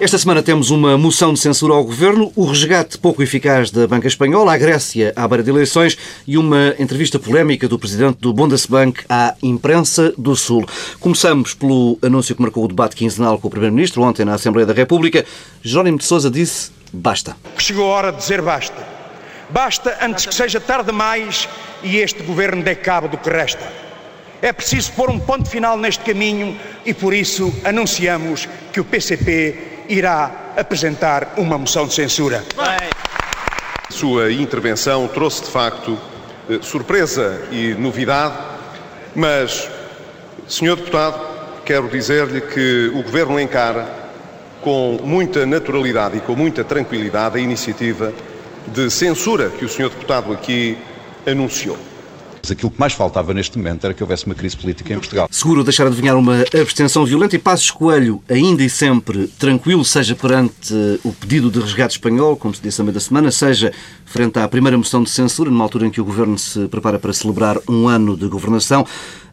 Esta semana temos uma moção de censura ao governo, o resgate pouco eficaz da banca espanhola, a Grécia à beira de eleições e uma entrevista polémica do presidente do Bundesbank à imprensa do Sul. Começamos pelo anúncio que marcou o debate quinzenal com o primeiro-ministro ontem na Assembleia da República. Jerónimo de Sousa disse basta. Chegou a hora de dizer basta. Basta antes que seja tarde demais e este governo dê cabo do que resta. É preciso pôr um ponto final neste caminho e por isso anunciamos que o PCP irá apresentar uma moção de censura. Sua intervenção trouxe de facto eh, surpresa e novidade, mas, senhor deputado, quero dizer-lhe que o governo encara com muita naturalidade e com muita tranquilidade a iniciativa de censura que o senhor deputado aqui anunciou. Aquilo que mais faltava neste momento era que houvesse uma crise política em Portugal. Seguro deixar adivinhar uma abstenção violenta e Passos Coelho, ainda e sempre tranquilo, seja perante o pedido de resgate espanhol, como se disse a meio da semana, seja frente à primeira moção de censura, numa altura em que o Governo se prepara para celebrar um ano de governação.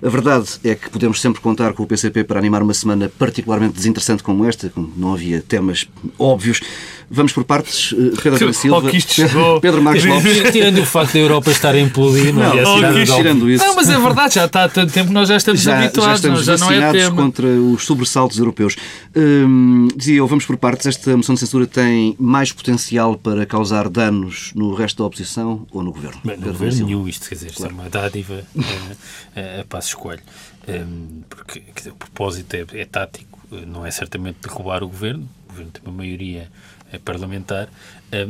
A verdade é que podemos sempre contar com o PCP para animar uma semana particularmente desinteressante como esta, como não havia temas óbvios. Vamos por partes. Eh, Pedro da Silva, Pedro, Pedro Marcos Lopes. Tirando o facto da Europa estar em implodir, não, não é tirando isso. Não, mas é verdade, já está há tanto tempo que nós já estamos já, habituados, já, estamos já não é tema. contra os sobressaltos europeus. Hum, dizia eu, vamos por partes. Esta moção de censura tem mais potencial para causar danos no resto da oposição ou no governo? Bem, no governo nenhum, isto quer dizer, claro. é uma dádiva a, a, a passo escolho. Um, porque dizer, o propósito é, é tático, não é certamente derrubar o governo. O governo tem uma maioria é parlamentar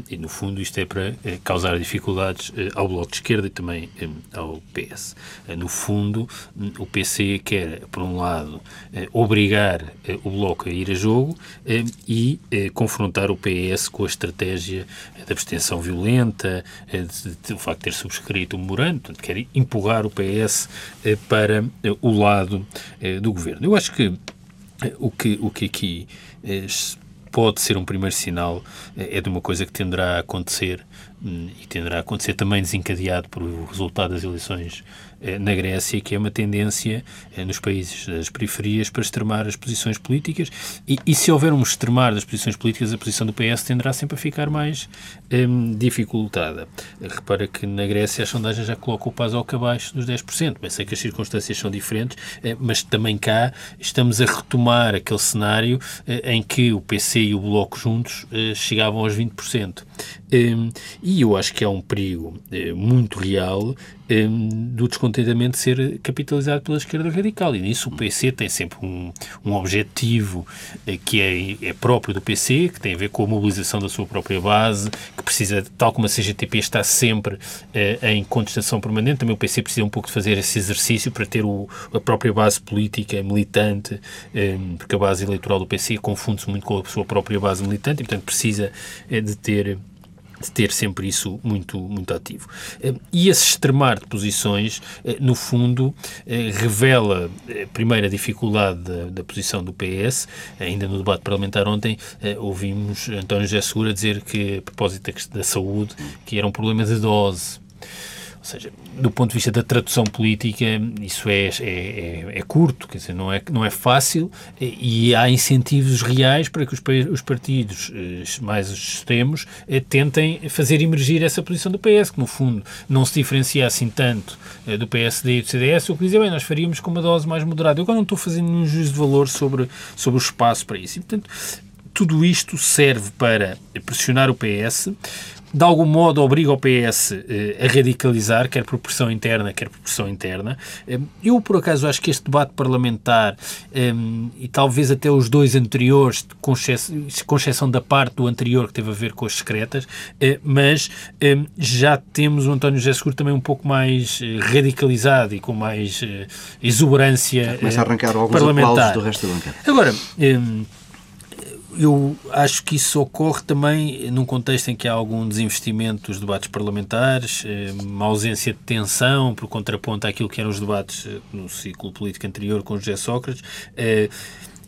e, no fundo, isto é para eh, causar dificuldades eh, ao Bloco de Esquerda e também ao PS. Eh, no fundo, hum, o PC quer, por um lado, obrigar o Bloco a ir a jogo e confrontar o PS com a estratégia da abstenção violenta, do facto de ter subscrito o memorando, portanto, quer empurrar o PS para o lado do governo. Eu acho que o que, o que aqui pode ser um primeiro sinal, é de uma coisa que tenderá a acontecer hum, e tenderá a acontecer também desencadeado por o resultado das eleições na Grécia, que é uma tendência eh, nos países das periferias para extremar as posições políticas. E, e se houver um extremar das posições políticas, a posição do PS tenderá sempre a ficar mais um, dificultada. Repara que na Grécia as sondagens já colocam o paso ao cabaixo dos 10%. Bem, sei que as circunstâncias são diferentes, eh, mas também cá estamos a retomar aquele cenário em que o PC e o Bloco juntos chegavam aos 20%. Um, e eu acho que é um perigo muito real um, do descontentamento ser capitalizado pela esquerda radical. E nisso o PC tem sempre um, um objetivo uh, que é, é, próprio do PC, que tem a ver com a mobilização da sua própria base, que precisa, tal como a CGTP está sempre uh, em contestação permanente, também o PC precisa um pouco de fazer esse exercício para ter o, a própria base política militante, um, porque a base eleitoral do PC confunde-se muito com a sua própria base militante e, portanto, precisa uh, de ter de ter sempre isso muito, muito ativo. Eh, e esse extremar de posições, eh, no fundo, eh, revela, a dificuldade da, da posição do PS. Ainda no debate parlamentar ontem, ouvimos António José Segura dizer que, a propósito da saúde, que era um problema de dose. Ou seja, do ponto de vista da tradução política, isso é, é, é, é, curto, quer dizer, não é, não é fácil e há incentivos reais para que os, os partidos eh, mais extremos eh, tentem fazer emergir essa posição do PS, que no fundo não se diferencia assim tanto eh, do PSD e do CDS, o que dizia, bem, nós faríamos com uma dose mais moderada. Eu agora não estou fazendo um juízo de valor sobre, sobre o espaço para isso. E, portanto, tudo isto serve para pressionar o PS, de algum modo obriga o PS eh, a radicalizar, quer por pressão interna, quer por pressão interna. Eh, eu, por acaso, acho que este debate parlamentar, eh, e talvez até os dois anteriores, com exceção, da parte do anterior que teve a ver com as secretas, mas já temos o António José Seguro também um pouco mais radicalizado e com mais exuberância Começa a arrancar alguns parlamentar. do resto da bancada. Agora, eu acho que isso ocorre também num contexto em que há algum desinvestimento dos debates parlamentares, eh, uma ausência de tensão por contraponto àquilo que eram os debates eh, no ciclo político anterior com José Sócrates.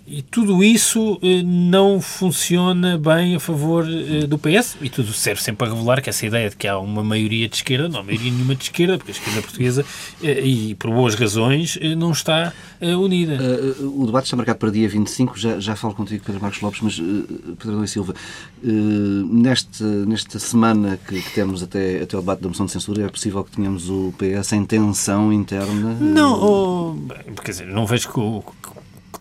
E tudo isso eh, não funciona bem a favor eh, do PS e tudo serve sempre a revelar que essa ideia de que há uma maioria de esquerda, não há maioria nenhuma de esquerda, porque a esquerda portuguesa, eh, e por boas razões, não está unida. o debate está marcado para dia 25, já, já falo contigo, Pedro Marcos Lopes, mas Pedro Luís Silva, neste, nesta semana que, que, temos até, até o debate da moção de censura, é possível que tenhamos o PS em tensão interna? Não, oh, quer dizer, não vejo que o,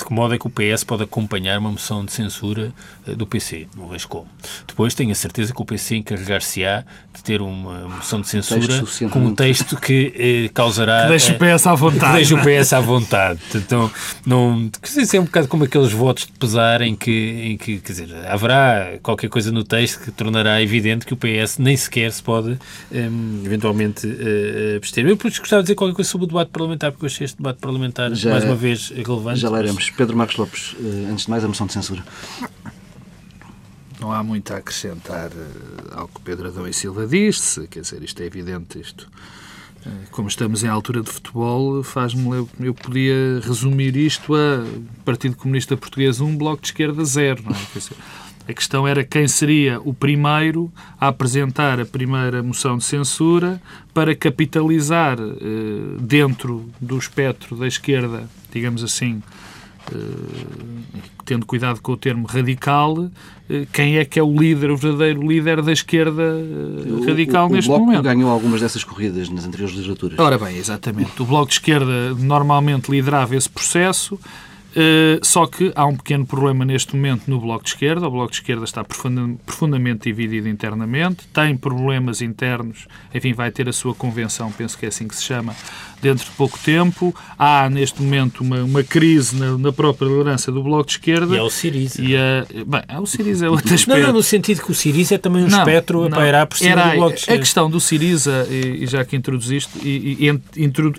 que modo é que o PS pode acompanhar uma moção de censura eh, do PC? Não vejo como. Depois tenho a certeza que o PC encarregar-se-á de ter uma moção de censura com um texto que eh, causará. Que deixe o eh, PS à vontade. Que deixe o PS à vontade. Então, não, que é um bocado como aqueles votos de pesar em que, em que, quer dizer, haverá qualquer coisa no texto que tornará evidente que o PS nem sequer se pode um, ehm, eventualmente uh, abster. Eu, por isso, gostava de dizer qualquer coisa sobre o debate parlamentar, porque eu achei este debate parlamentar, já, mais uma vez, relevante. Já leremos. Pedro Marcos Lopes, eh, antes de mais, a moção de censura. Não há muito a acrescentar eh, ao que Pedro Adão e Silva disse, quer dizer, isto é evidente, isto eh, como estamos em altura de futebol, faz-me eu, podia resumir isto a Partido Comunista Português 1, Bloco de Esquerda 0, não é? A questão era quem seria o primeiro a apresentar a primeira moção de censura para capitalizar dentro do espectro da esquerda, digamos assim, tendo cuidado com o termo radical, eh, quem é que é o líder, o verdadeiro líder da esquerda eh, radical o, o, neste o Bloco momento. ganhou algumas dessas corridas nas anteriores legislaturas. Ora bem, exatamente. O Bloco de Esquerda normalmente liderava esse processo, só que há um pequeno problema neste momento no Bloco de Esquerda. O Bloco de Esquerda está profundamente dividido internamente, tem problemas internos, enfim, vai ter a sua convenção, penso que é assim que se chama, dentro de pouco tempo. Há, neste momento, uma, uma crise na, na própria liderança do Bloco de Esquerda. E é o Siriza. E a, bem, é o Siriza é outro aspecto. Não, não, no sentido que o Siriza é também um não, espectro a pairar por cima Era, do Bloco de Esquerda. A questão do Siriza, e, e já que introduziste, e, e,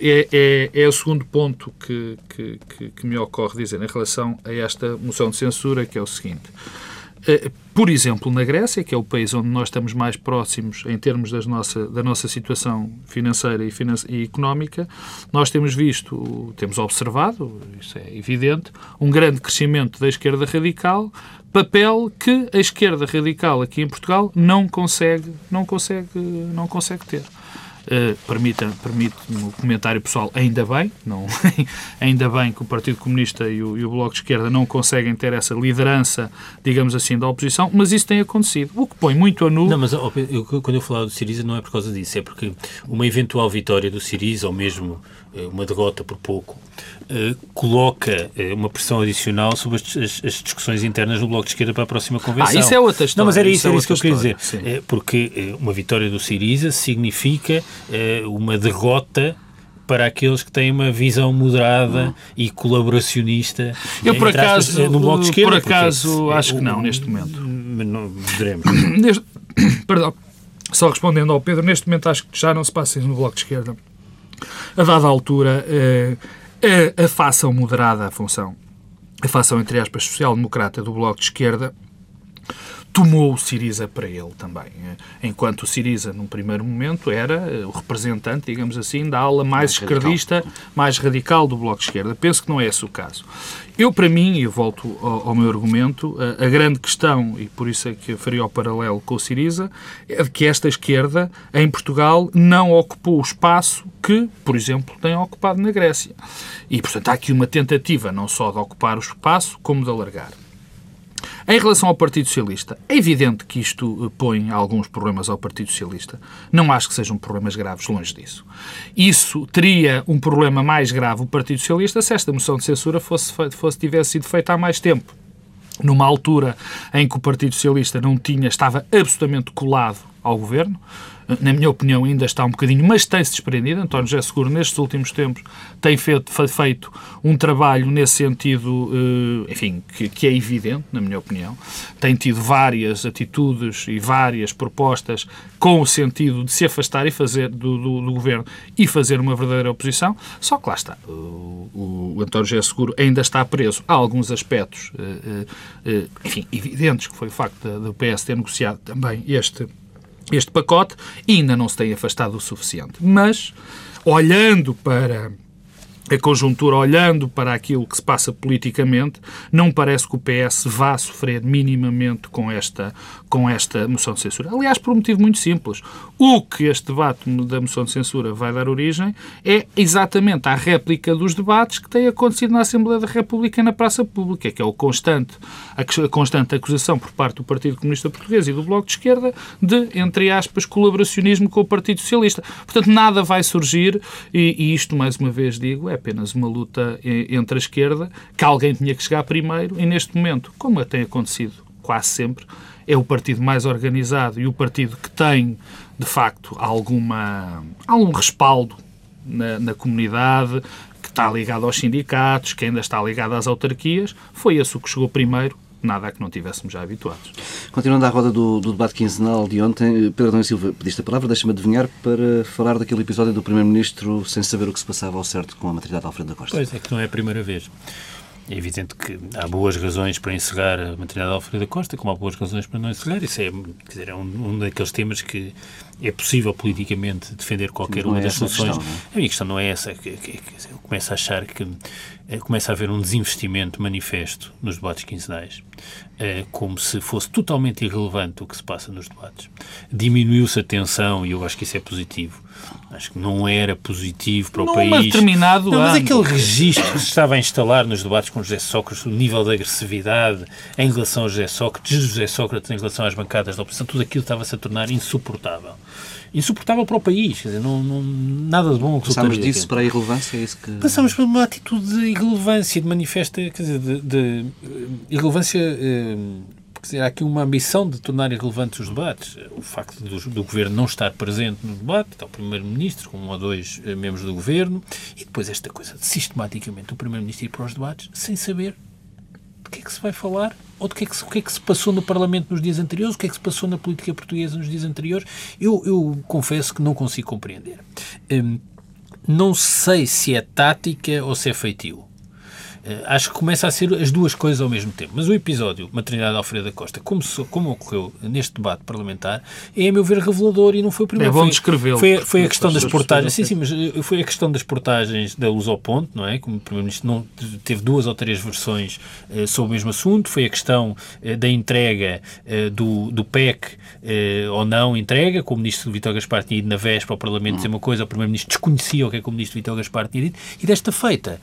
é, é, é o segundo ponto que, que, que, que me ocorre dizer em relação a esta moção de censura, que é o seguinte. Eh, por exemplo, na Grécia, que é o país onde nós estamos mais próximos em termos das nossa, da nossa situação financeira e, finan e económica, nós temos visto, temos observado, isso é evidente, um grande crescimento da esquerda radical, papel que a esquerda radical aqui em Portugal não consegue, não consegue, não consegue ter. Uh, permita, permite-me o comentário pessoal, ainda bem, não, ainda bem que o Partido Comunista e o, e o, Bloco de Esquerda não conseguem ter essa liderança, digamos assim, da oposição, mas isso tem acontecido, o que põe muito a nu... Não, mas eu, quando eu falar do Siriza não é por causa disso, é porque uma eventual vitória do Siriza, ou mesmo eh, uma derrota por pouco, uh, coloca uma pressão adicional sobre as, as, as, discussões internas no Bloco de Esquerda para a próxima convenção. Ah, isso é outra história. Não, mas era isso, isso, é isso que eu queria dizer. Uh, porque uma vitória do Siriza significa uma derrota para aqueles que têm uma visão moderada e colaboracionista. Eu, por acaso, no Bloco de Esquerda, por acaso porque, acho que não, neste momento. Não, veremos. Neste, perdão, só respondendo ao Pedro, neste momento acho que já não se passa isso no Bloco de Esquerda a dada altura, a, a fação moderada, a função, a fação, entre aspas, social-democrata do Bloco de Esquerda, tomou o Siriza para ele também. Enquanto o Siriza, num primeiro momento, era eh, o representante, digamos assim, da ala mais, mais esquerdista, radical. mais radical do Bloco de Esquerda. Penso que não é esse o caso. Eu, para mim, e volto ao, ao, meu argumento, a, a, grande questão, e por isso é que eu faria o paralelo com o Siriza, é de que esta esquerda, em Portugal, não ocupou o espaço que, por exemplo, tem ocupado na Grécia. E, portanto, há aqui uma tentativa não só de ocupar o espaço, como de alargar. Em relação ao Partido Socialista, é evidente que isto eh, põe alguns problemas ao Partido Socialista. Não acho que sejam problemas graves, longe disso. Isso teria um problema mais grave o Partido Socialista se esta moção de censura fosse, fosse tivesse sido feita há mais tempo numa altura em que o Partido Socialista não tinha, estava absolutamente colado ao governo, na minha opinião, ainda está um bocadinho, mas tem-se desprendido. António José Seguro, nestes últimos tempos, tem feito, feito um trabalho nesse sentido, eh, enfim, que, que, é evidente, na minha opinião. Tem tido várias atitudes e várias propostas com o sentido de se afastar e fazer do, do, do governo e fazer uma verdadeira oposição. Só que lá está. O, o António José Seguro ainda está preso a alguns aspectos, eh, eh, enfim, evidentes, que foi o facto do PS ter negociado também este este pacote e ainda não se tem afastado o suficiente. Mas, olhando para a conjuntura, olhando para aquilo que se passa politicamente, não parece que o PS vá sofrer minimamente com esta, com esta moção de censura. Aliás, por um motivo muito simples. O que este debate da moção de censura vai dar origem é exatamente à réplica dos debates que têm acontecido na Assembleia da República e na Praça Pública, que é o constante, a constante acusação por parte do Partido Comunista Português e do Bloco de Esquerda de, entre aspas, colaboracionismo com o Partido Socialista. Portanto, nada vai surgir e, e isto, mais uma vez digo, é apenas uma luta entre a esquerda, que alguém tinha que chegar primeiro e, neste momento, como tem acontecido quase sempre, é o partido mais organizado e o partido que tem, de facto, alguma, algum respaldo na, na comunidade, que está ligado aos sindicatos, que ainda está ligado às autarquias, foi esse o que chegou primeiro nada a que não tivéssemos já habituados. Continuando à roda do, do debate quinzenal de ontem, Pedro Adão Silva pediste a palavra, deixa-me adivinhar, para falar daquele episódio do Primeiro-Ministro sem saber o que se passava ao certo com a maternidade de Alfredo da Costa. Pois é, que não é a primeira vez. É evidente que há boas razões para encerrar a maternidade de Alfredo da Costa, como há boas razões para não encerrar. Isso é, dizer, é um, um, daqueles temas que é possível politicamente defender qualquer uma é das soluções. Questão, é? A minha questão não é essa. Eu começo a achar que é, começa a haver um desinvestimento manifesto nos debates quinzenais, é, como se fosse totalmente irrelevante o que se passa nos debates. Diminuiu-se a tensão e eu acho que isso é positivo. Acho que não era positivo para o Num país. determinado não, mas ano. aquele registro que se estava a instalar nos debates com José Sócrates, o nível de agressividade em relação a José Sócrates, José Sócrates em relação às bancadas da oposição, tudo aquilo estava-se a tornar insuportável insuportável para o país. Quer dizer, não, não nada de bom que Passamos disso aqui. para a irrelevância? É isso que... Passamos para uma atitude de irrelevância, de manifesta, quer dizer, de, de irrelevância. Eh, dizer, há aqui uma ambição de tornar irrelevantes os debates. O facto do, do Governo não estar presente no debate, está o Primeiro-Ministro com um ou dois eh, membros do Governo, e depois esta coisa de sistematicamente o Primeiro-Ministro ir para os debates sem saber do que é que se vai falar ou do que é que que é que se passou no Parlamento nos dias anteriores, o que é que se passou na política portuguesa nos dias anteriores, eu, eu confesso que não consigo compreender. Hum, não sei se é tática ou se é feitio. Eh, acho que começa a ser as duas coisas ao mesmo tempo. Mas o episódio Maternidade de Alfredo da Costa, como, como ocorreu neste debate parlamentar, é, a meu ver, revelador e não foi o primeiro. É bom descrevê-lo. Foi, foi a questão das portagens. Sim, sim, mas eh, foi a questão das portagens da Luz ao Ponto, não é? Como o Primeiro-Ministro não teve duas ou três versões uh, sobre o mesmo assunto. Foi a questão uh, da entrega uh, do, do PEC ou não entrega, como o Ministro Vitor Gaspar tinha ido na véspera ao Parlamento dizer uma coisa, o Primeiro-Ministro desconhecia o que é que o Ministro Vitor Gaspar tinha dito, e desta feita,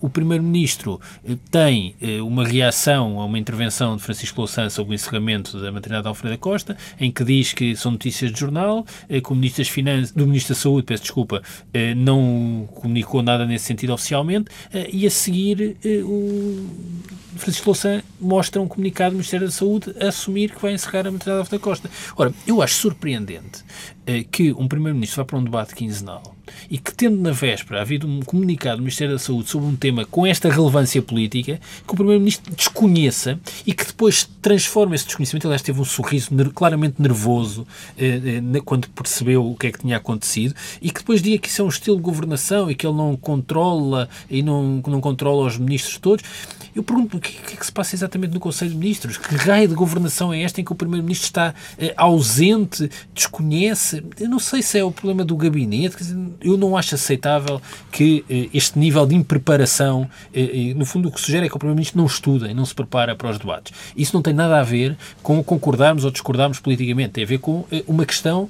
o Primeiro-Ministro Ministro eh, tem eh, uma reação a uma intervenção de Francisco Louçã sobre o encerramento da maternidade de Alfredo Costa, em que diz que são notícias de jornal, eh, que o Ministro das Finanças, do Ministro da Saúde, peço desculpa, não comunicou nada nesse sentido oficialmente, e a seguir o Francisco Louçã mostra um comunicado do Ministério da Saúde a assumir que vai encerrar a maternidade de Alfredo Costa. Ora, eu acho surpreendente que um Primeiro-Ministro vá para um debate quinzenal e que, tendo na véspera havido um comunicado do Ministério da Saúde sobre um tema com esta relevância política, que o Primeiro-Ministro desconheça e que depois transforme esse desconhecimento. Aliás, teve um sorriso claramente nervoso eh, eh, quando percebeu o que é que tinha acontecido e que depois diga que isso é um estilo de governação e que ele não controla e não, não controla os ministros todos. Eu pergunto o que, que é que se passa exatamente no Conselho de Ministros? Que raio de governação é esta em que o Primeiro-Ministro está eh, ausente, desconhece? Eu não sei se é o problema do gabinete. Dizer, eu não acho aceitável que eh, este nível de impreparação, eh, no fundo, o que sugere é que o Primeiro-Ministro não estuda e não se prepara para os debates. Isso não tem nada a ver com concordarmos ou discordarmos politicamente. Tem a ver com uma questão,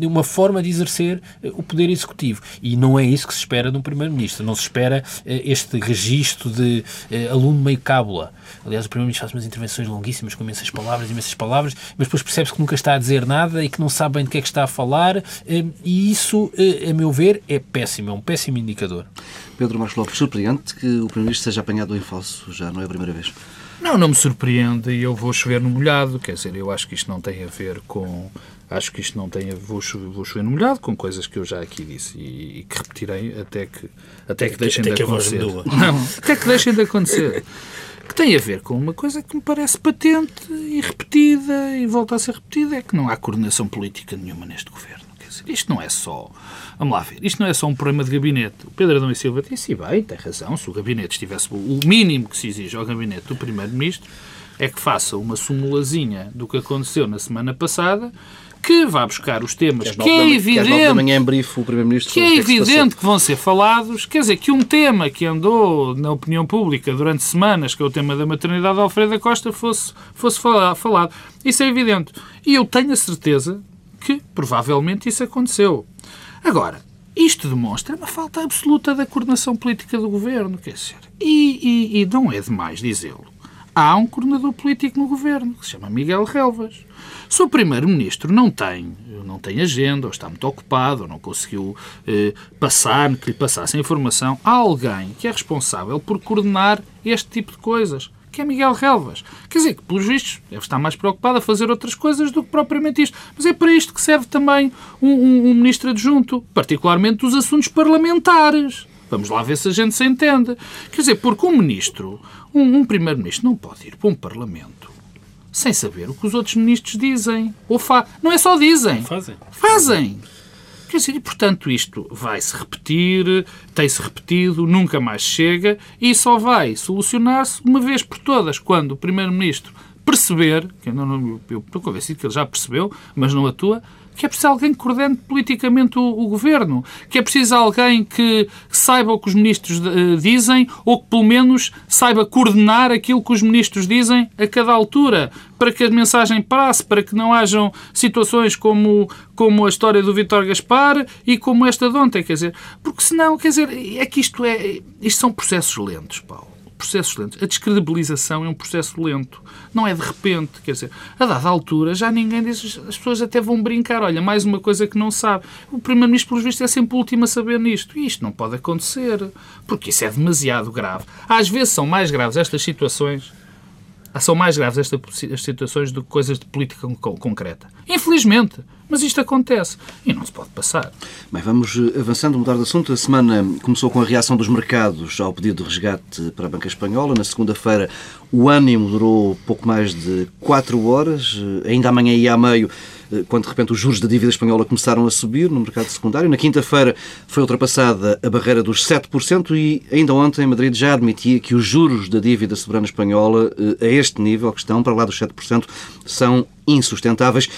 uma forma de exercer o poder executivo. E não é isso que se espera de um Primeiro-Ministro. Não se espera este registro de aluno meio cábula. Aliás, o Primeiro-Ministro faz umas intervenções longuíssimas, com imensas palavras, imensas palavras, mas depois percebe-se que nunca está a dizer nada e que não sabe bem de que é que está a falar, eh, e isso, eh, a meu ver, é péssimo, é um péssimo indicador. Pedro Marcos Lopes, surpreende que o Primeiro-Ministro seja apanhado em falso, já não é a primeira vez. Não, não me surpreende e eu vou chover no molhado, quer dizer, eu acho que isto não tem a ver com Acho que isto não tem a vou, vou chover no molhado com coisas que eu já aqui disse e, e que repetirei até que, até que deixem até de acontecer. Não, até que deixem de acontecer. que tem a ver com uma coisa que me parece patente e repetida e volta a ser repetida, é que não há coordenação política nenhuma neste governo. Quer dizer, isto não é só. Vamos lá ver, isto não é só um problema de gabinete. O Pedro Adão e Silva disse, bem, tem razão, se o gabinete estivesse o mínimo que se exige ao gabinete do Primeiro-Ministro, é que faça uma simulazinha do que aconteceu na semana passada que vá buscar os temas que, é evidente manhã em brief, o Primeiro-Ministro que é evidente que vão ser falados, quer dizer, que um tema que andou na opinião pública durante semanas, que é o tema da maternidade de Alfredo da Costa, fosse, fosse falado. Isso é evidente. E eu tenho a certeza que, provavelmente, isso aconteceu. Agora, isto demonstra uma falta absoluta da coordenação política do governo, quer dizer, e, e, e não é demais dizê-lo. Há um coordenador político no governo que se chama Miguel Relvas. Se o Primeiro-Ministro não tem, não tem agenda, ou está muito ocupado, ou não conseguiu eh, passar, que lhe passasse a informação, há alguém que é responsável por coordenar este tipo de coisas, que é Miguel Relvas. Quer dizer, que, pelos vistos, deve estar mais preocupado a fazer outras coisas do que propriamente isto. Mas é para isto que serve também um, um, um ministro adjunto, particularmente dos assuntos parlamentares. Vamos lá ver se a gente se entende. Quer dizer, porque um ministro, um, um primeiro-ministro não pode ir para um parlamento sem saber o que os outros ministros dizem. Ou fa... Não é só dizem. Fazem. Fazem. Quer dizer, e portanto isto vai-se repetir, tem-se repetido, nunca mais chega e só vai solucionar-se uma vez por todas, quando o Primeiro-Ministro perceber, que eu, não, eu estou convencido que ele já percebeu, mas não atua, que é preciso alguém que coordene politicamente o, o governo, que é preciso alguém que saiba o que os ministros uh, dizem ou que pelo menos saiba coordenar aquilo que os ministros dizem a cada altura, para que a mensagem passe, para que não hajam situações como, como a história do Vítor Gaspar e como esta de ontem, quer dizer, porque senão, quer dizer, é que isto é, isto são processos lentos, Paulo processos lentos. A descredibilização é um processo lento. Não é de repente. Quer dizer, a dada altura já ninguém diz. As pessoas até vão brincar. Olha, mais uma coisa que não sabe. O Primeiro-Ministro, pelos vistos, é sempre o último a saber nisto. E isto não pode acontecer. Porque isso é demasiado grave. Às vezes são mais graves estas situações são mais graves estas situações do que coisas de política concreta. Infelizmente. Mas isto acontece e não se pode passar. Bem, vamos eh, avançando, mudar de assunto. A semana começou com a reação dos mercados ao pedido de resgate para a banca espanhola. Na segunda-feira, o ânimo durou pouco mais de 4 horas. Eh, ainda amanhã e a meio, eh, quando de repente os juros da dívida espanhola começaram a subir no mercado secundário. Na quinta-feira foi ultrapassada a barreira dos 7% e ainda ontem Madrid já admitia que os juros da dívida soberana espanhola a este nível, que estão para lá dos 7%, são insustentáveis.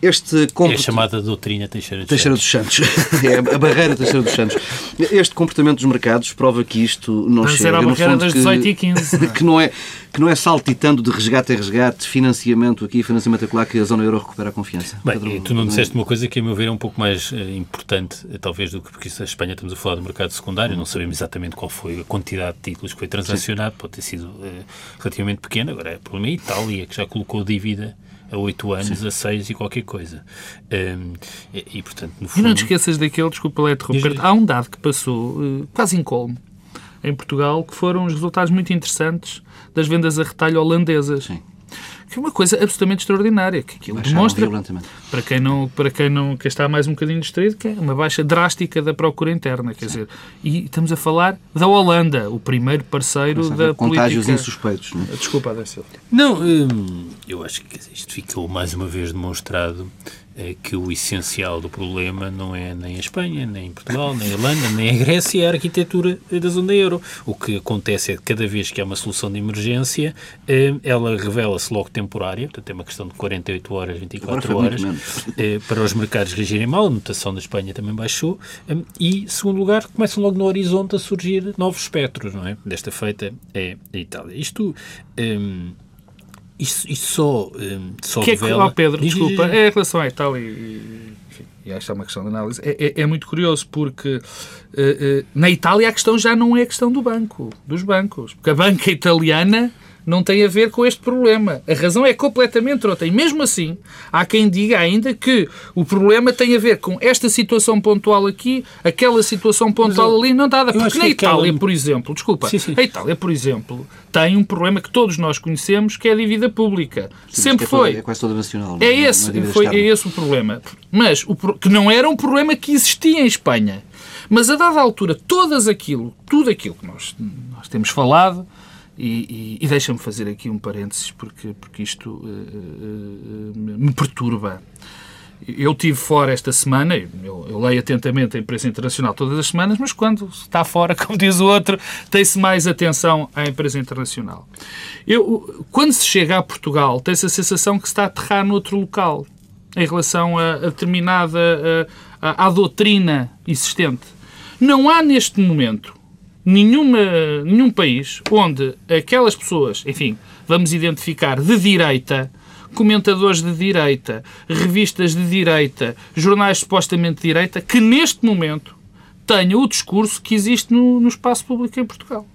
Este É a chamada doutrina Teixeira dos Teixeira Santos. Dos Santos. é a barreira Teixeira dos Santos. Este comportamento dos mercados prova que isto não Mas chega. Era a barreira das 18 e 15. que, não é, que não é saltitando de resgate em resgate, financiamento aqui, financiamento acolá, que a zona euro recupera a confiança. Bem, Pedro, tu não disseste uma coisa que, a meu ver, é um pouco mais uh, importante, uh, talvez, do que porque isso, a Espanha estamos a falar do mercado secundário, não sabemos exatamente qual foi a quantidade de títulos que foi transacionado, Sim. pode ter sido uh, relativamente pequena. Agora, o problema é a Itália, que já colocou dívida a 8 anos, Sim. a 6 e qualquer coisa. Um, e, e, portanto, no fundo... E não te esqueças daquele, desculpa lá interromper, há um dado que passou uh, quase incólume em Portugal, que foram os resultados muito interessantes das vendas a retalho holandesas. Sim que é uma coisa absolutamente extraordinária, que aquilo demonstra, para quem, não, para quem não quem está mais um bocadinho distraído, que é uma baixa drástica da procura interna, quer Sim. dizer, e estamos a falar da Holanda, o primeiro parceiro da contágios política... insuspeitos, não é? Desculpa, Adécio. Não, hum, eu acho que isto ficou mais uma vez demonstrado é que o essencial do problema não é nem a Espanha, nem Portugal, nem a Irlanda, nem a Grécia, é a arquitetura da zona euro. O que acontece é que cada vez que há uma solução de emergência, eh, ela revela-se logo temporária, portanto é uma questão de 48 horas, 24 horas, eh, para os mercados reagirem mal, a notação da Espanha também baixou, eh, e, segundo lugar, começam logo no horizonte a surgir novos espectros, não é? Desta feita é a Itália. Isto... Isto, isto só, um, só que revela... É que, oh Pedro, desculpa, é em relação à Itália e, enfim, e esta é uma questão de análise, é, é, é muito curioso porque uh, uh, na Itália a questão já não é a questão do banco, dos bancos, porque a banca italiana não tem a ver com este problema. A razão é completamente outra. E mesmo assim, há quem diga ainda que o problema tem a ver com esta situação pontual aqui, aquela situação pontual eu, ali, não dada. Porque na Itália, aquela... por exemplo, desculpa, sim, sim. a Itália, por exemplo, tem um problema que todos nós conhecemos, que é a dívida pública. Sim, Sempre é foi. É quase toda nacional. É, é esse, foi, é esse o problema. Mas o, que não era um problema que existia em Espanha. Mas a dada altura, todas aquilo, tudo aquilo que nós, nós temos falado, e, e, e deixa-me fazer aqui um parênteses, porque, porque isto uh, uh, me perturba. eu tive fora esta semana, eu, eu, leio atentamente a imprensa internacional todas as semanas, mas quando está fora, como diz o outro, tem-se mais atenção à imprensa internacional. Eu, quando se chega a Portugal, tem-se a sensação que se está a aterrar noutro local em relação a, a determinada a, a, doutrina existente. Não há neste momento nenhuma, nenhum país onde aquelas pessoas, enfim, vamos identificar de direita, comentadores de direita, revistas de direita, jornais supostamente de direita, que neste momento tenham o discurso que existe no, no espaço público em Portugal.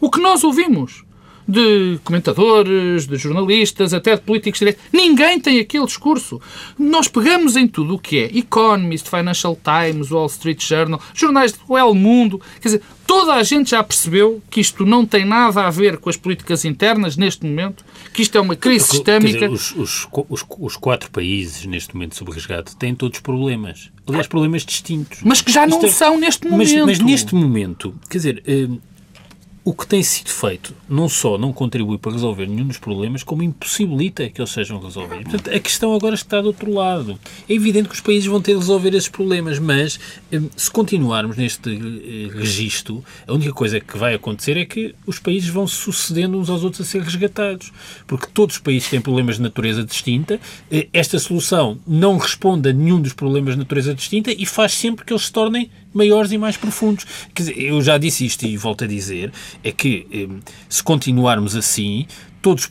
O que nós ouvimos de comentadores, de jornalistas, até de políticos de direita. Ninguém tem aquele discurso. Nós pegamos em tudo o que é Economist, Financial Times, Wall Street Journal, jornais do El Mundo. Quer dizer, toda a gente já percebeu que isto não tem nada a ver com as políticas internas neste momento, que isto é uma crise sistémica. Dizer, os, os, os, os, quatro países neste momento sob resgate têm todos problemas. Aliás, problemas distintos. Mas que já não é, são neste momento. Mas, mas neste momento, quer dizer, eh, o que tem sido feito não só não contribui para resolver nenhum dos problemas, como impossibilita que eles sejam resolvidos. Portanto, a questão agora está do outro lado. É evidente que os países vão ter de resolver esses problemas, mas hum, se continuarmos neste eh, registro, a única coisa que vai acontecer é que os países vão sucedendo uns aos outros a ser resgatados. Porque todos os países têm problemas de natureza distinta, eh, esta solução não responde a nenhum dos problemas de natureza distinta e faz sempre que eles se tornem maiores e mais profundos. Quer dizer, eu já disse isto e volto a dizer, é que eh, se continuarmos assim, todos,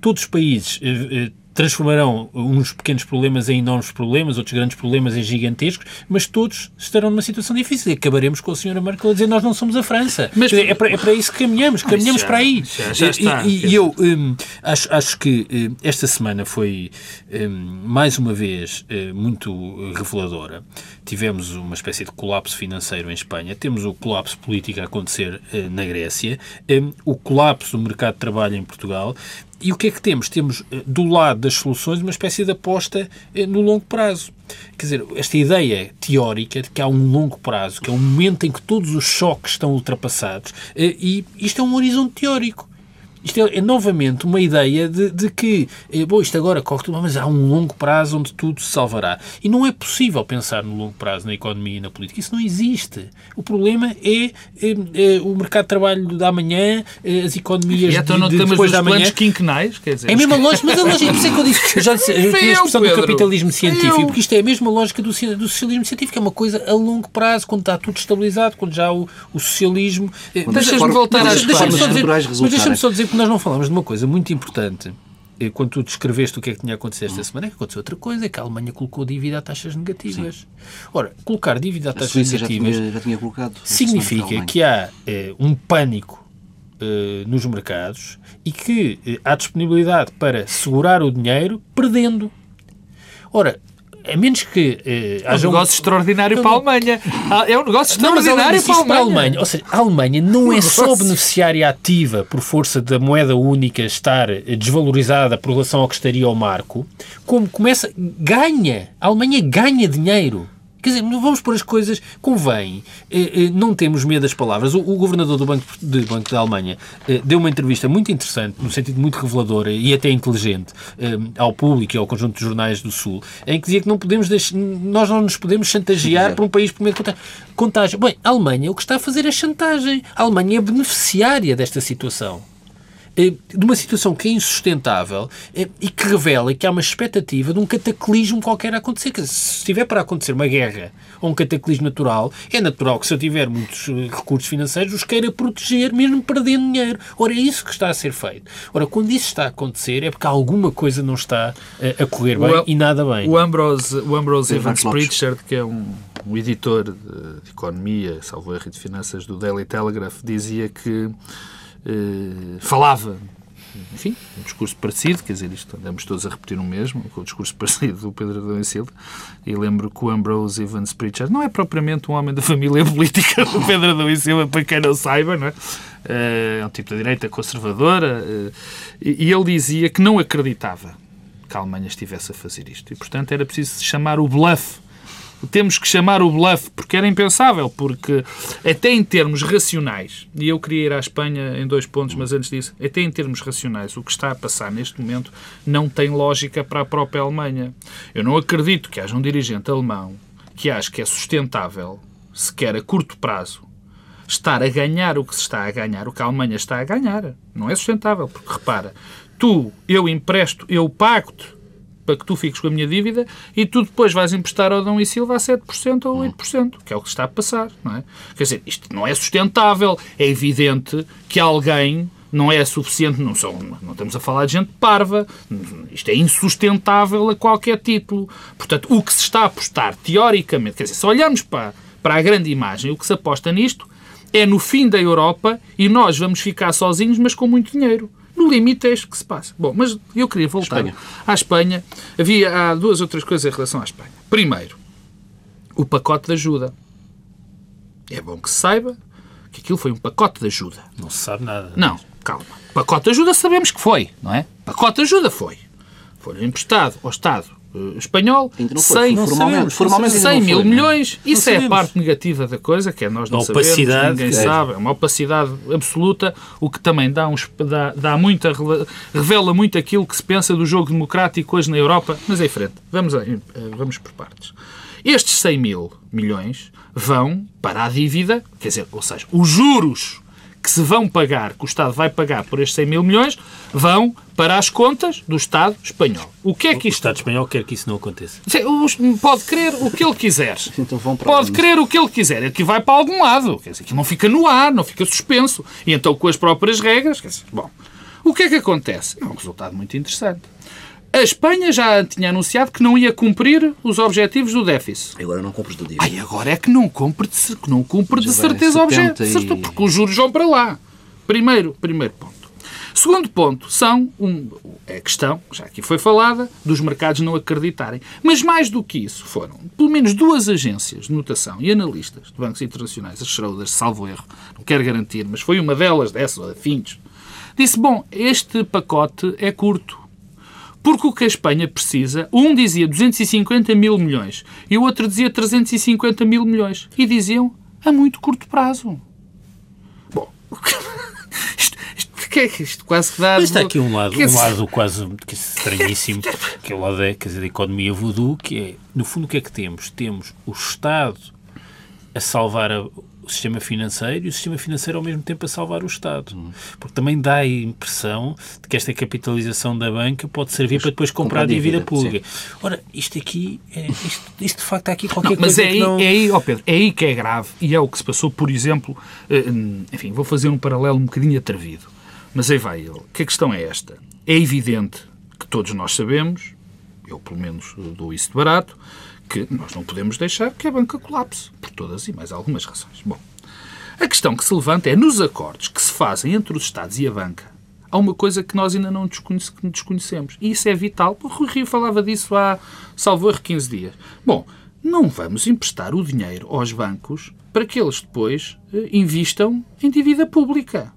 todos os países eh, eh, transformarão uns pequenos problemas em enormes problemas, outros grandes problemas em gigantescos, mas todos estarão numa situação difícil e acabaremos com a senhora Merkel a dizer nós não somos a França. Mas, é, para, é para isso que caminhamos, caminhamos já, para aí. Já, já está, e, e eu um, acho, acho que um, esta semana foi um, mais uma vez uh, muito reveladora. Tivemos uma espécie de colapso financeiro em Espanha, temos o colapso político a acontecer uh, na Grécia, hum, o colapso do mercado de trabalho em Portugal e o que é que temos? Temos, eh, do lado das soluções, uma espécie de aposta eh, no longo prazo. Quer dizer, esta ideia teórica de que há um longo prazo, que é um momento em que todos os choques estão ultrapassados, eh, e isto é um horizonte teórico. Isto é, é, novamente uma ideia de, de que, é, bom, isto agora corre tudo, mas há um longo prazo onde tudo se salvará. E não é possível pensar no longo prazo na economia e na política. Isso não existe. O problema é, é, o mercado de trabalho da amanhã, é, as economias e então não de, de depois da manhã. quinquenais, quer dizer... É a mesma lógica, mas a lógica, por isso é que eu disse, eu já disse, eu a expressão do capitalismo científico, porque isto é a mesma lógica do, do socialismo científico, é uma coisa a longo prazo, quando está tudo estabilizado, quando já o, o socialismo... Deixa-me voltar às formas naturais Mas deixa-me só dizer que nós não falamos de uma coisa muito importante. Quando tu descreveste o que é que tinha acontecido esta semana, é que aconteceu outra coisa, é que a Alemanha colocou dívida a taxas negativas. Sim. Ora, colocar dívida a taxas a negativas já tinha, já tinha colocado, significa que há eh, um pânico eh, nos mercados e que eh, há disponibilidade para segurar o dinheiro perdendo. Ora, a menos que eh, haja é um negócio extraordinário para a Alemanha. É um negócio extraordinário não, para, a Alemanha. para a Alemanha. Ou seja, a Alemanha não é só beneficiária ativa por força da moeda única estar desvalorizada por relação ao que estaria ao marco, como começa, ganha. A Alemanha ganha dinheiro. Quer dizer, vamos pôr as coisas, convém, eh, eh, não temos medo das palavras. O, o governador do Banco, do Banco da Alemanha eh, deu uma entrevista muito interessante, no sentido muito reveladora e até inteligente, ao público e ao conjunto de jornais do Sul, em que dizia que não podemos deixar, nós não nos podemos chantagear por um país por meio de contágio. Bem, a Alemanha o que está a fazer é chantagem. A Alemanha é beneficiária desta situação. Eh, de uma situação que é insustentável eh, e que revela que há uma expectativa de um cataclismo qualquer a acontecer. Se estiver para acontecer uma guerra ou um cataclismo natural, é natural que se eu tiver muitos eh, recursos financeiros os queira proteger, mesmo perdendo dinheiro. Ora, é isso que está a ser feito. Ora, quando isso está a acontecer é porque alguma coisa não está a correr bem o, e nada bem. O Ambrose, o Ambrose Evans Pritchard, que é um, um editor de, de economia, salvo erro de finanças do Daily Telegraph, dizia que eh, falava. Enfim, um discurso parecido, quer dizer, isto andamos todos a repetir o mesmo, com o discurso parecido do Pedro Adão e Silva, e lembro que o Ambrose Evans Pritchard não é propriamente um homem da família política do Pedro Adão e Silva, para quem não saiba, não é? Eh, é um tipo de direita conservadora, eh, e ele dizia que não acreditava que a Alemanha estivesse a fazer isto, e portanto era preciso chamar o bluff temos que chamar o bluff, porque era impensável, porque até em termos racionais, e eu queria ir à Espanha em dois pontos, mas antes disso, até em termos racionais, o que está a passar neste momento não tem lógica para a própria Alemanha. Eu não acredito que haja um dirigente alemão que ache que é sustentável, sequer a curto prazo, estar a ganhar o que se está a ganhar, o que a Alemanha está a ganhar. Não é sustentável, porque repara, tu, eu empresto, eu pago-te para que tu fiques com a minha dívida e tu depois vais emprestar ao Dom e Silva a 7% ou 8%, que é o que está a passar, não é? Quer dizer, isto não é sustentável. É evidente que alguém não é suficiente, não, são, não estamos a falar de gente parva, isto é insustentável a qualquer título. Portanto, o que se está a apostar, teoricamente, quer dizer, se olharmos para, para a grande imagem, o que se aposta nisto é no fim da Europa e nós vamos ficar sozinhos, mas com muito dinheiro. No limite é isto que se passa. Bom, mas eu queria voltar Espanha. à Espanha. Havia há duas outras coisas em relação à Espanha. Primeiro, o pacote de ajuda. É bom que se saiba que aquilo foi um pacote de ajuda. Não se sabe nada. Não, calma. Pacote de ajuda sabemos que foi, não é? Pacote de ajuda foi. Foi emprestado ao Estado espanhol, ainda não foi. 100, não formalmente, formalmente 100 mil foi, milhões. Não Isso é a parte negativa da coisa, que é nós não uma sabemos, opacidade, ninguém é. sabe, é uma opacidade absoluta, o que também dá, uns, dá, dá muita, revela muito aquilo que se pensa do jogo democrático hoje na Europa, mas é em frente. Vamos, a, vamos por partes. Estes 100 mil milhões vão para a dívida, quer dizer, ou seja, os juros que se vão pagar, que o Estado vai pagar por estes 100 mil milhões, vão para as contas do Estado espanhol. O que é que O isto... Estado espanhol quer que isso não aconteça. Pode querer o que ele quiser. Então vão para Pode onde? querer o que ele quiser. Aqui vai para algum lado. Quer dizer, que não fica no ar, não fica suspenso. E então, com as próprias regras, quer dizer, bom, o que é que acontece? É um resultado muito interessante. A Espanha já tinha anunciado que não ia cumprir os objetivos do déficit. Agora não compres do dia. Ai, agora é que não cumpre de, que não cumpre de vai certeza o 70 objeto, e- porque os juros vão para lá. Primeiro, primeiro ponto. Segundo ponto, são um, é a questão, já aqui foi falada, dos mercados não acreditarem. Mas mais do que isso, foram pelo menos duas agências de notação e analistas de bancos internacionais, a Schroders, salvo erro, não quero garantir, mas foi uma delas, dessas, ou da Finch, disse, bom, este pacote é curto. Porque o que a Espanha precisa, um dizia 250 mil milhões e o outro dizia 350 mil milhões. E diziam a muito curto prazo. Bom, isto, isto, que é que isto quase que dá... Mas está aqui um lado, Quer um lado quase que estranhíssimo, que é o lado da, quer dizer, da economia voodoo, que é, no fundo, o que é que temos? Temos o Estado a salvar a- sistema financeiro e o sistema financeiro ao mesmo tempo a salvar o Estado. Porque também dá a impressão de que esta capitalização da banca pode servir para depois comprar, comprar dívida, dívida, pública. Ora, isto aqui, é, isto, isto de facto há aqui qualquer Não, mas coisa é que aí, não... é, aí, Pedro, é aí que é grave e é o que se passou, por exemplo, eh, enfim, vou fazer um paralelo um bocadinho atrevido, mas aí vai ele. Que a questão é esta. É evidente que todos nós sabemos, eu pelo menos dou isso de barato, que nós não podemos deixar que a banca colapse, por todas e mais algumas razões. Bom, a questão que se levanta é nos acordos que se fazem entre os Estados e a banca, há uma coisa que nós ainda não desconhecemos. E isso é vital. O Rui Rio falava disso há, salvo erro, 15 dias. Bom, não vamos emprestar o dinheiro aos bancos para que eles depois eh, invistam em dívida pública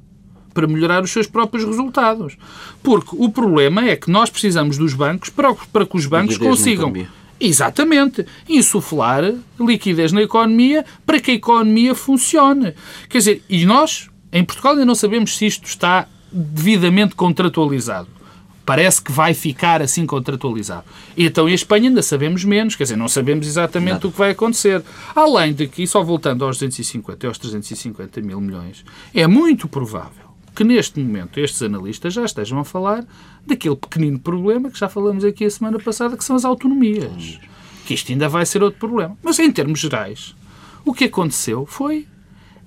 para melhorar os seus próprios resultados. Porque o problema é que nós precisamos dos bancos para, para que os bancos consigam. Exatamente. Insuflar liquidez na economia para que a economia funcione. Quer dizer, e nós, em Portugal, ainda não sabemos se isto está devidamente contratualizado. Parece que vai ficar assim contratualizado. E então em Espanha ainda sabemos menos, quer dizer, não sabemos exatamente o que vai acontecer. Além de que, só voltando aos 250 e aos 350 mil milhões, é muito provável que neste momento estes analistas já estejam a falar daquele pequenino problema que já falamos aqui a semana passada, que são as autonomias. Que isto ainda vai ser outro problema. Mas em termos gerais, o que aconteceu foi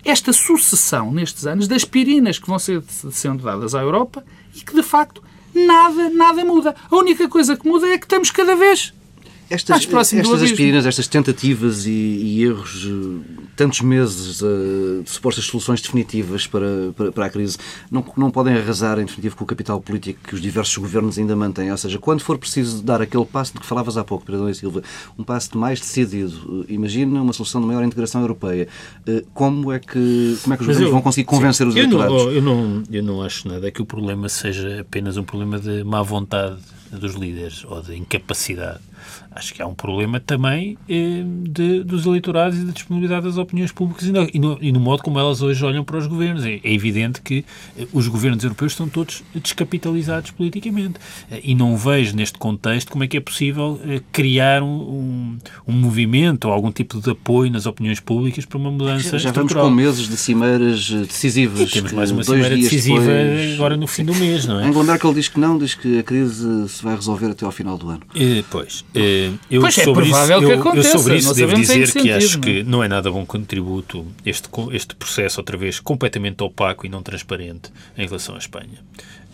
esta sucessão nestes anos de aspirinas que vão ser sendo dadas à Europa e que de facto nada, nada muda. A única coisa que muda é que estamos cada vez Estas, estas aspirinas, estas tentativas e, e erros, eh, tantos meses eh, de supostas soluções definitivas para, para, para a crise, não, não podem arrasar, em definitivo, com o capital político que os diversos governos ainda mantêm. Ou seja, quando for preciso dar aquele passo de que falavas há pouco, Pedro Silva, um passo de mais decidido, eh, imagina uma solução de maior integração europeia, eh, como é que, como é que os governos eu- vão conseguir convencer os eu não, eleitorados? eu, não, eu não acho nada que o problema seja apenas um problema de má vontade dos líderes ou de incapacidade. Acho que há um problema também eh, de, dos eleitorados e da disponibilidade das opiniões públicas e no, e, no, e no, modo como elas hoje olham para os governos. É, é evidente que eh, os governos europeus estão todos descapitalizados politicamente. Eh, e não vejo neste contexto como é que é possível eh, criar um, um, um, movimento ou algum tipo de apoio nas opiniões públicas para uma mudança Já, já vamos com meses de cimeiras eh, decisivas. E temos mais uma cimeira decisiva depois... agora no fim do mês, não é? Angela Merkel diz que não, diz que a crise se vai resolver até ao final do ano. pois. Eu pois é provável isso, que aconteça. Eu, sobre isso devo dizer que, sentido, acho não? que não é nada bom contributo este, este processo, outra vez, completamente opaco e não transparente em relação à Espanha.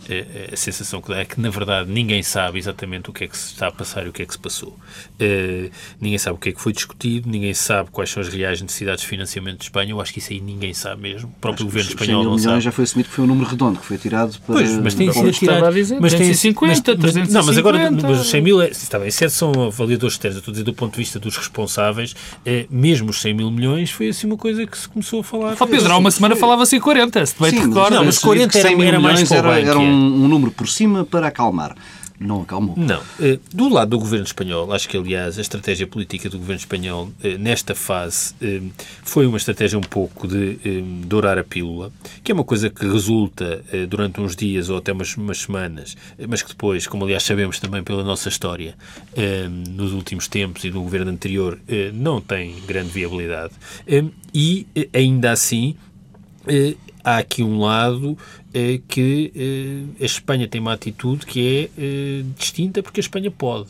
A, a sensação que dá é que, na verdade, ninguém sabe exatamente o que é que se está a passar e o que é que se passou. Uh, ninguém sabe o que é que foi discutido, ninguém sabe quais são as reais necessidades de financiamento de Espanha. Eu acho que isso aí ninguém sabe mesmo. O próprio acho governo os espanhol 100 não milhões sabe. já foi assumido que foi um número redondo, que foi tirado para... Pois, mas tem sido tirado. mas tem 350, mas, mas, 350. Não, mas agora mas os 100 mil, é, está bem, certo, são avaliadores externos. Eu estou a dizer do ponto de vista dos responsáveis, é, mesmo os 100 mil milhões foi assim uma coisa que se começou a falar. Ó Pedro, há uma semana falava-se em 40, se bem te recordas. Não, mas 40 era- 100 mil era mais para o era, banco, era é. Um, número por cima para acalmar. Não acalmou. Não. Eh, Do lado do governo espanhol, acho que, aliás, a estratégia política do governo espanhol, eh, nesta fase, eh, foi uma estratégia um pouco de dourar a pílula, que é uma coisa que resulta durante uns dias ou até umas, umas semanas, mas que depois, como aliás sabemos também pela nossa história, nos últimos tempos e no governo anterior, não tem grande viabilidade. E, ainda assim, há aqui um lado eh, que eh, a Espanha tem uma atitude que é eh, distinta porque a Espanha pode.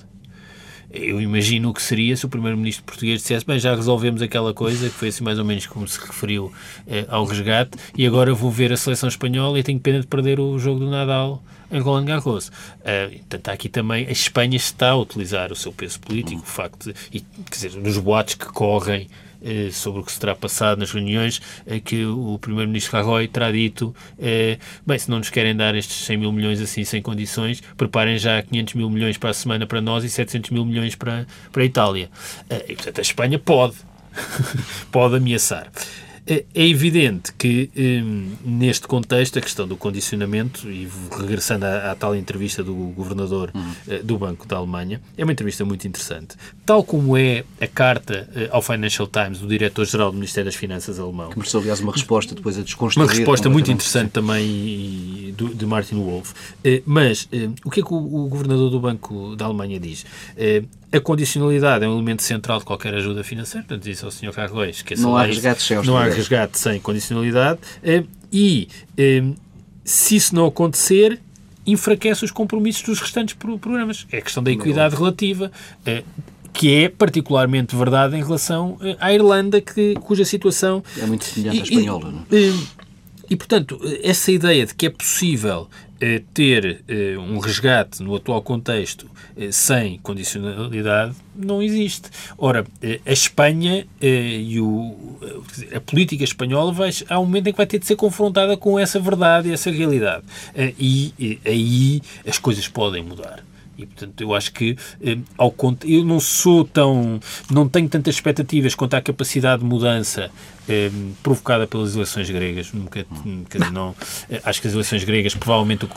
Eu imagino o que seria se o primeiro-ministro português dissesse bem, já resolvemos aquela coisa, que foi assim mais ou menos como se referiu eh, ao resgate, e agora vou ver a seleção espanhola e tenho pena de perder o jogo do Nadal em Roland Garros. Uh, portanto, aqui também, a Espanha está a utilizar o seu peso político, o facto de, e, quer dizer, nos boatos que correm sobre o que se terá passado nas reuniões, é que o Primeiro-Ministro Rajoy terá dito eh, bem, se não nos querem dar estes 100 mil milhões assim sem condições, preparem já 500 mil milhões para a semana para nós e 700 mil milhões para, para a Itália. Eh, e, portanto, a Espanha pode, pode ameaçar. É é evidente que, hum, neste contexto, a questão do condicionamento, e regressando à, à tal entrevista do governador eh, do Banco da Alemanha, é uma entrevista muito interessante. Tal como é a carta eh, ao Financial Times do diretor-geral do Ministério das Finanças alemão, Que mereceu, aliás, uma resposta depois a desconstruir. uma resposta muito interessante também e- do- de Martin Wolf. Eh, Mas o que é que o, o governador do Banco da Alemanha diz? A condicionalidade é um elemento central de qualquer ajuda financeira, portanto, disse ao Sr. Carlos, esqueça Não há resgate sem Não há resgate sem condicionalidade. Eh, E eh, se isso não acontecer, enfraquece os compromissos dos restantes pro- programas. É a questão da equidade relativa. eh, que é particularmente verdade em relação à Irlanda, que, cuja situação É muito semelhante à e- espanhola, não é? e, e, portanto, essa ideia de que é possível ter eh, um resgate no atual contexto eh, sem condicionalidade não existe. Ora, eh, a Espanha eh, e o, eh, a política espanhola vai, há um momento em que vai ter de ser confrontada com essa verdade e essa realidade. Eh, e eh, aí as coisas podem mudar. E, portanto, eu acho que, eh, ao cont- eu não sou tão, não tenho tantas expectativas quanto à capacidade de mudança eh, provocada pelas eleições gregas. Nunca, dizer, não, eh, acho que as eleições gregas, provavelmente,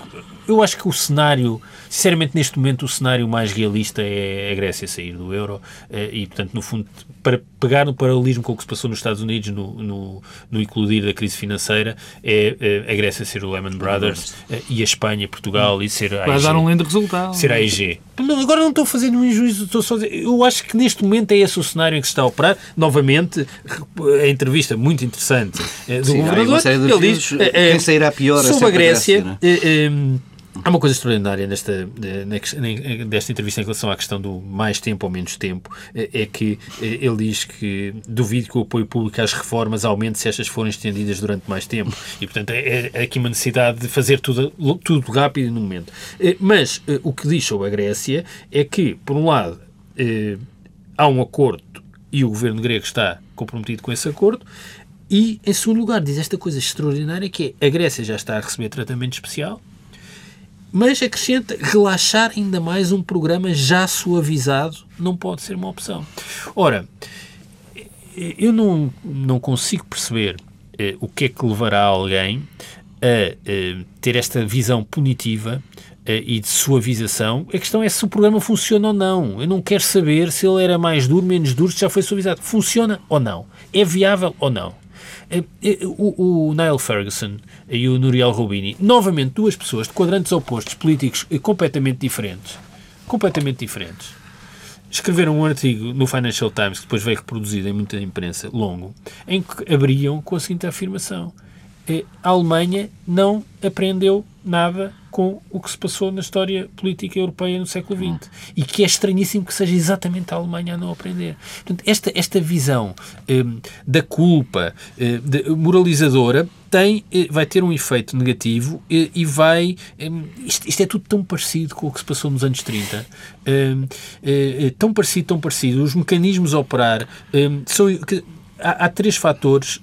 eu acho que o cenário, sinceramente, neste momento, o cenário mais realista é a Grécia sair do euro eh, e, portanto, no fundo, para pegar no paralelismo com o que se passou nos Estados Unidos no, no, no eclodir da crise financeira, é eh, a Grécia ser o Lehman Brothers eh, e a Espanha, Portugal e ser a Vai AIG dar um lindo resultado. ser a AEG. Agora não estou fazendo um injuízo, estou só a eu acho que neste momento é esse o cenário em que se está a operar. Novamente, a entrevista muito interessante eh, do Sim, governador, ele diz, eh, Quem sairá pior é sobre a sempre a Grécia, Grécia, eh, eh, Há uma coisa extraordinária nesta, desta entrevista em relação à questão do mais tempo ou menos tempo, eh, é que eh, ele diz que duvido que o apoio público às reformas aumente se estas forem estendidas durante mais tempo. E, portanto, é, é aqui uma necessidade de fazer tudo, tudo rápido e no momento. Eh, Mas o que diz sobre a Grécia é que, por um lado, há um acordo e o governo grego está comprometido com esse acordo. E, em segundo lugar, diz esta coisa extraordinária que é a Grécia já está a receber tratamento especial, mas acrescenta relaxar ainda mais um programa já suavizado não pode ser uma opção. Ora, eu não, não consigo perceber eh, o que é que levará alguém a eh, ter esta visão punitiva e de suavização. A questão é se o programa funciona ou não. Eu não quero saber se ele era mais duro, menos duro, se já foi suavizado. Funciona ou não? É viável ou não? O, o Niall Ferguson e o Nuriel Rubini, novamente duas pessoas de quadrantes opostos, políticos completamente diferentes, completamente diferentes, escreveram um artigo no Financial Times, que depois veio reproduzido em muita imprensa, longo, em que abriam com a seguinte afirmação. A Alemanha não aprendeu nada com o que se passou na história política europeia no século XX. E que é estranhíssimo que seja exatamente a Alemanha a não aprender. Portanto, esta, esta visão um, da culpa um, de, moralizadora tem, eh, vai ter um efeito negativo e, eh, e vai. Um, isto, isto, é tudo tão parecido com o que se passou nos anos 30. Hum, eh, tão parecido, tão parecido. Os mecanismos a operar hum, são. Que, há, há, três fatores.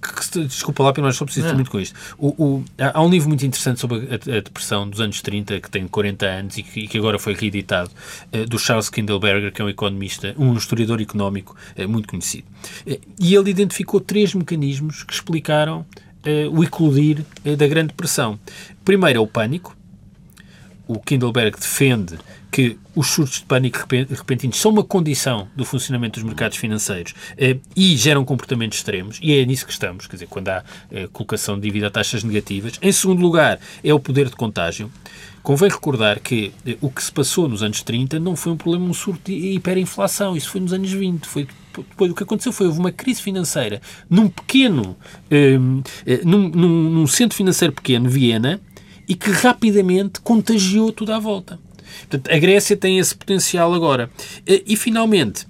Que, desculpa lá, mas só preciso muito com isto. O, o, há um livro muito interessante sobre a, a, depressão dos anos 30, que tem 40 anos e que, e que agora foi reeditado, uh, do Charles Kindleberger, que é um economista, um historiador económico uh, muito conhecido. Uh, e ele identificou três mecanismos que explicaram o eclodir da Grande Depressão. Primeiro é o pânico. O Kindleberg defende que os surtos de pânico repentinos são uma condição do funcionamento dos mercados financeiros eh, e geram comportamentos extremos, e é nisso que estamos, quer dizer, quando há eh, colocação de dívida a taxas negativas. Em segundo lugar, é o poder de contágio. Convém recordar que eh, o que se passou nos anos 30 não foi um problema, um surto de hiperinflação, isso foi nos anos 20. Foi, depois, o que aconteceu foi houve uma crise financeira num pequeno, num, num, num centro financeiro pequeno, Viena, e que rapidamente contagiou tudo à volta. Portanto, a Grécia tem esse potencial agora. E, e finalmente,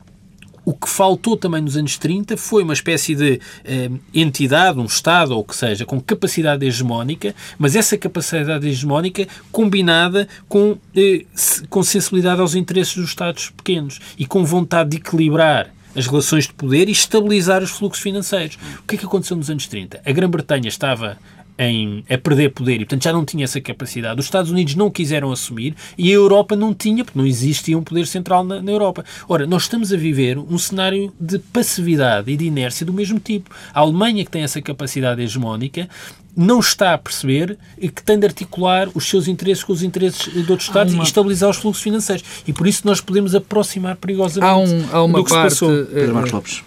o que faltou também nos anos 30 foi uma espécie de eh, entidade, um Estado ou o que seja, com capacidade hegemónica, mas essa capacidade hegemónica combinada com, eh, com sensibilidade aos interesses dos Estados pequenos e com vontade de equilibrar as relações de poder e estabilizar os fluxos financeiros. O que é que aconteceu nos anos 30? A Grã-Bretanha estava em, a perder poder e, portanto, já não tinha essa capacidade. Os Estados Unidos não quiseram assumir e a Europa não tinha, porque não existia um poder central na, na Europa. Ora, nós estamos a viver um cenário de passividade e de inércia do mesmo tipo. A Alemanha, que tem essa capacidade hegemónica, não está a perceber que tem de articular os seus interesses com os interesses de outros Estados uma... e estabilizar os fluxos financeiros. E por isso nós podemos aproximar perigosamente há um, há uma do que parte, se passou. Pedro Marcos Lopes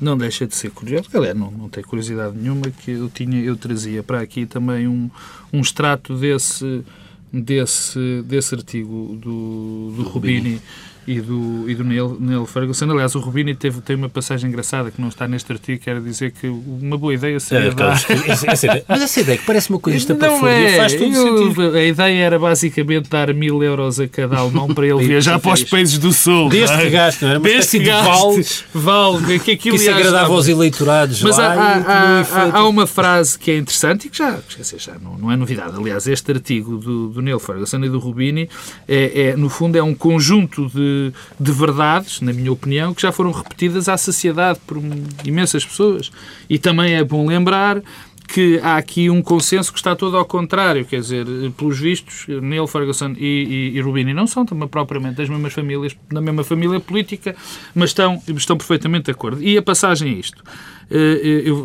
não deixa de ser curioso. Galera, não, não tem curiosidade nenhuma que eu tinha, eu trazia para aqui também um, um extrato desse desse, desse artigo do, do Rubini, Rubini e do, e do Neil, Neil Ferguson. Aliás, o Rubini teve, tem uma passagem engraçada que não está neste artigo, quer dizer que uma boa ideia seria é, dar... essa, essa ideia. Mas essa ideia que parece uma coisa estapafúrdia é, faz todo eu, sentido. A ideia era basicamente dar mil euros a cada alemão para ele viajar para os países do Sul. Desde é? que gasto, não era? Uma Desde que vale, vale que, aquilo que isso agradava aos eleitorados Mas lá, há, há, há, há, uma frase que é interessante e que já, já não, não é novidade. Aliás, este artigo do, do Neil Ferguson e do Rubini é, é, no fundo, é um conjunto de de, verdades, na minha opinião, que já foram repetidas à saciedade por imensas pessoas. E também é bom lembrar que há aqui um consenso que está todo ao contrário, quer dizer, pelos vistos, Neil Ferguson e, e, e Rubini não são também propriamente das mesmas famílias, da mesma família política, mas estão, estão perfeitamente de acordo. E a passagem a isto uh,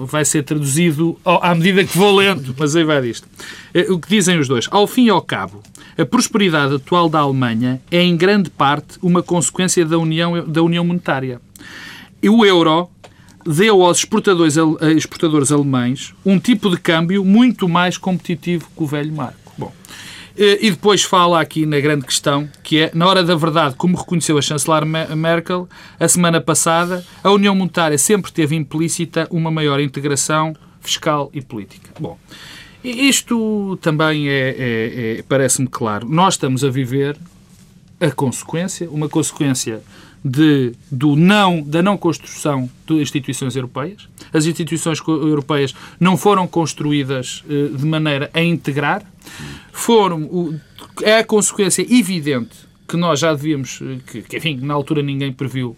vai ser traduzido à medida que vou lendo, mas aí vai disto. Uh, o que dizem os dois? Ao fim e ao cabo, a prosperidade atual da Alemanha é em grande parte uma consequência da união, da união monetária. O euro deu aos exportadores, exportadores alemães um tipo de câmbio muito mais competitivo que o velho marco. Bom, e depois fala aqui na grande questão, que é, na hora da verdade, como reconheceu a chanceler Merkel, a semana passada, a União Monetária sempre teve implícita uma maior integração fiscal e política. Bom, isto também é, é, é parece-me claro. Nós estamos a viver a consequência, uma consequência de, do não, da não construção de instituições europeias. As instituições europeias não foram construídas eh, de maneira a integrar. Foram, é a consequência evidente que nós já devíamos, eh, que, que enfim, na altura ninguém previu,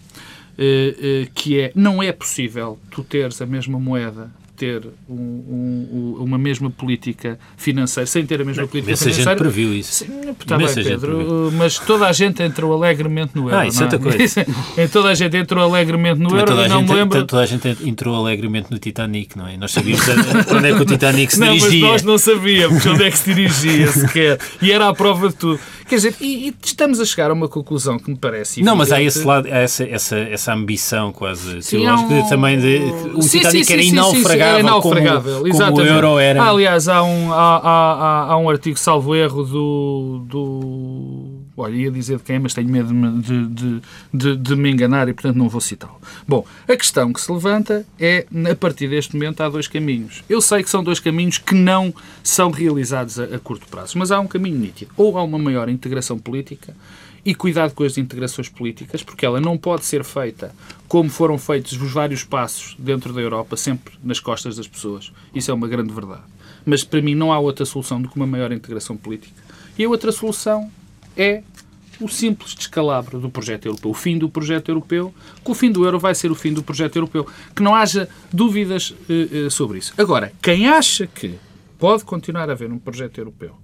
eh, que é, não é possível tu teres a mesma moeda ter um, um, uma mesma política financeira, sem ter a mesma política Essa financeira. gente previu isso. Sim, está bem, Pedro, previu. mas toda a gente entrou alegremente no euro. Ah, isso é não outra coisa. Em toda a gente entrou alegremente no euro toda, a não gente, me lembro. toda a gente entrou alegremente no Titanic, não é? Nós sabíamos onde é que o Titanic se Não, mas dirigia. nós não sabíamos onde é que se dirigia sequer. E era à prova de tudo. Quer dizer, e, e estamos a chegar a uma conclusão que me parece. Não, mas há evidente. esse lado, há essa, essa, essa ambição quase Sim, teológica um- também de. O Sim, Titanic sim, era sim, inaufragável, é inaufragável, como, como exatamente. o euro era. Ah, aliás, há um, há, há, há, um artigo, salvo erro, do, do. Olha, ia dizer de quem, mas tenho medo de, me- de, de, de, de me enganar e, portanto, não vou citá-lo. Bom, a questão que se levanta é, a partir deste momento, há dois caminhos. Eu sei que são dois caminhos que não são realizados a, a curto prazo, mas há um caminho nítido. Ou há uma maior integração política, e cuidado com as integrações políticas, porque ela não pode ser feita como foram feitos os vários passos dentro da Europa, sempre nas costas das pessoas. Isso é uma grande verdade. Mas para mim não há outra solução do que uma maior integração política. E a outra solução é o simples descalabro do projeto europeu, o fim do projeto europeu, que o fim do euro vai ser o fim do projeto europeu. Que não haja dúvidas eh, eh, sobre isso. Agora, quem acha que pode continuar a haver um projeto europeu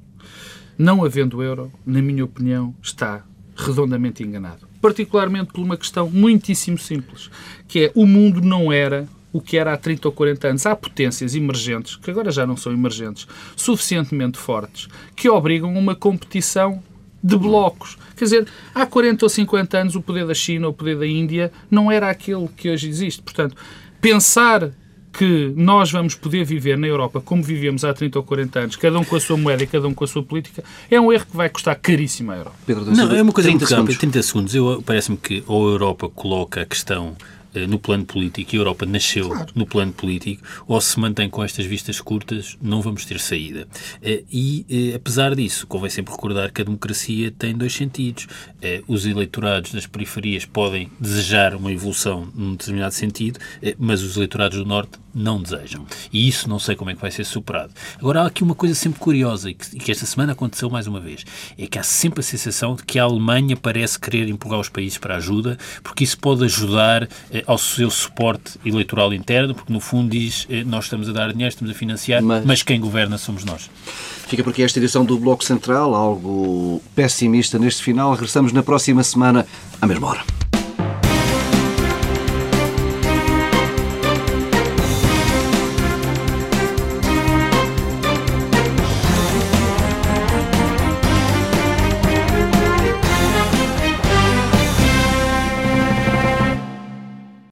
não havendo euro, na minha opinião, está redondamente enganado. Particularmente por uma questão muitíssimo simples, que é o mundo não era o que era há 30 ou 40 anos. Há potências emergentes, que agora já não são emergentes, suficientemente fortes, que obrigam uma competição de blocos. Quer dizer, há 40 ou 50 anos o poder da China, o poder da Índia, não era aquele que hoje existe. Portanto, pensar que nós vamos poder viver na Europa como vivíamos há 30 ou 40 anos, cada um com a sua moeda e cada um com a sua política, é um erro que vai custar caríssimo à Europa. Pedro da Não, é uma coisa 30 muito rápida, segundos. 30 segundos. Eu, parece-me que ou a Europa coloca a questão no plano político e a Europa nasceu no plano político, ou se mantém com estas vistas curtas, não vamos ter saída. Eh, E, eh, apesar disso, convém sempre recordar que a democracia tem dois sentidos. Eh, Os eleitorados das periferias podem desejar uma evolução num determinado sentido, eh, mas os eleitorados do Norte não desejam. E isso não sei como é que vai ser superado. Agora, há aqui uma coisa sempre curiosa e que, e que esta semana aconteceu mais uma vez. É que há sempre a sensação de que a Alemanha parece querer empurrar os países para ajuda, porque isso pode ajudar eh, ao seu suporte eleitoral interno, porque no fundo diz eh, nós estamos a dar dinheiro, estamos a financiar, Mas- mas, quem governa somos nós. Fica por aqui esta edição do Bloco Central, algo pessimista neste final. Regressamos na próxima semana, à mesma hora.